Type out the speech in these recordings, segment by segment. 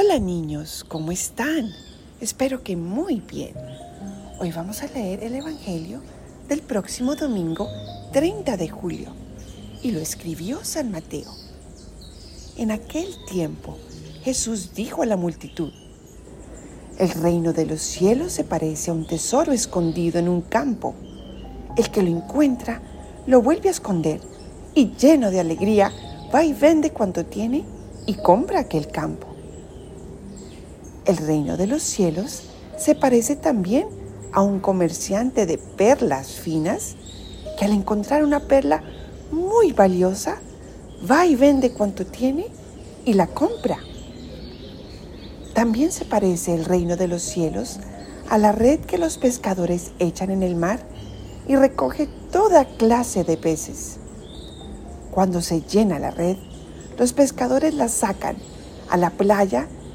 Hola niños, ¿cómo están? Espero que muy bien. Hoy vamos a leer el Evangelio del próximo domingo 30 de julio y lo escribió San Mateo. En aquel tiempo Jesús dijo a la multitud, el reino de los cielos se parece a un tesoro escondido en un campo. El que lo encuentra lo vuelve a esconder y lleno de alegría va y vende cuanto tiene y compra aquel campo. El reino de los cielos se parece también a un comerciante de perlas finas que al encontrar una perla muy valiosa va y vende cuanto tiene y la compra. También se parece el reino de los cielos a la red que los pescadores echan en el mar y recoge toda clase de peces. Cuando se llena la red, los pescadores la sacan a la playa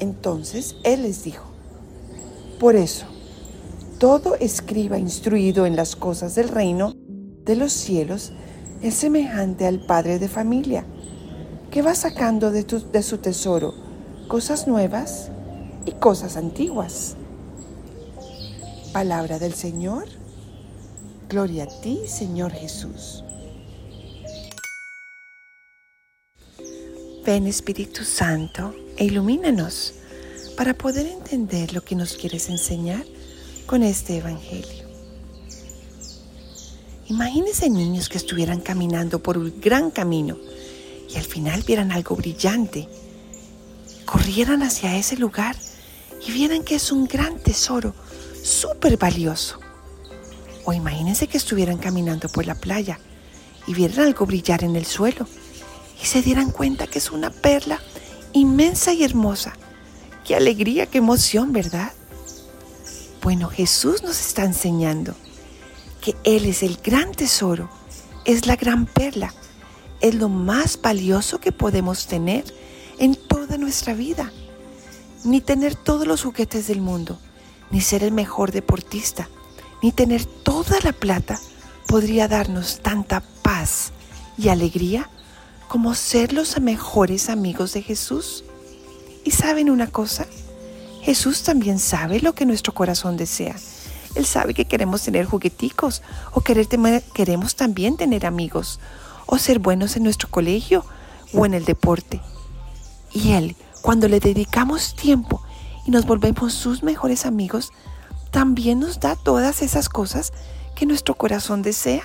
Entonces él les dijo, por eso, todo escriba instruido en las cosas del reino de los cielos es semejante al padre de familia que va sacando de, su tesoro cosas nuevas y cosas antiguas. Palabra del Señor. Gloria a ti, Señor Jesús. Ven Espíritu Santo e ilumínanos para poder entender lo que nos quieres enseñar con este Evangelio. Imagínense niños que estuvieran caminando por un gran camino y al final vieran algo brillante, corrieran hacia ese lugar y vieran que es un gran tesoro, súper valioso. O imagínense que estuvieran caminando por la playa y vieran algo brillar en el suelo y se dieran cuenta que es una perla inmensa y hermosa. Qué alegría, qué emoción, ¿verdad? Bueno, Jesús nos está enseñando que Él es el gran tesoro, es la gran perla es lo más valioso que podemos tener en toda nuestra vida. Ni tener todos los juguetes del mundo, ni ser el mejor deportista, ni tener toda la plata podría darnos tanta paz y alegría como ser los mejores amigos de Jesús. ¿Y saben una cosa? Jesús también sabe lo que nuestro corazón desea. Él sabe que queremos tener jugueticos o queremos también tener amigos o ser buenos en nuestro colegio o en el deporte. Y Él, cuando le dedicamos tiempo y nos volvemos sus mejores amigos, también nos da todas esas cosas que nuestro corazón desea.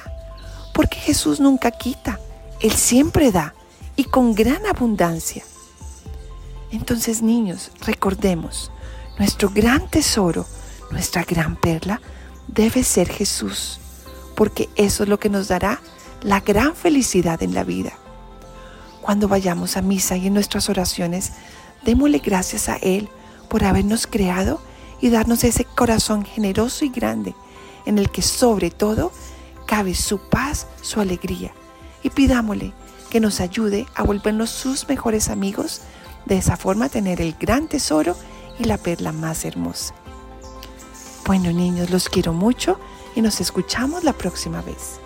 Porque Jesús nunca quita, Él siempre da y con gran abundancia. Entonces niños, recordemos, nuestro gran tesoro, nuestra gran perla, debe ser Jesús, porque eso es lo que nos dará la gran felicidad en la vida. Cuando vayamos a misa y en nuestras oraciones, démosle gracias a Él por habernos creado y darnos ese corazón generoso y grande en el que sobre todo cabe su paz, su alegría. Y pidámosle que nos ayude a volvernos sus mejores amigos, de esa forma tener el gran tesoro y la perla más hermosa. Bueno niños, los quiero mucho y nos escuchamos la próxima vez.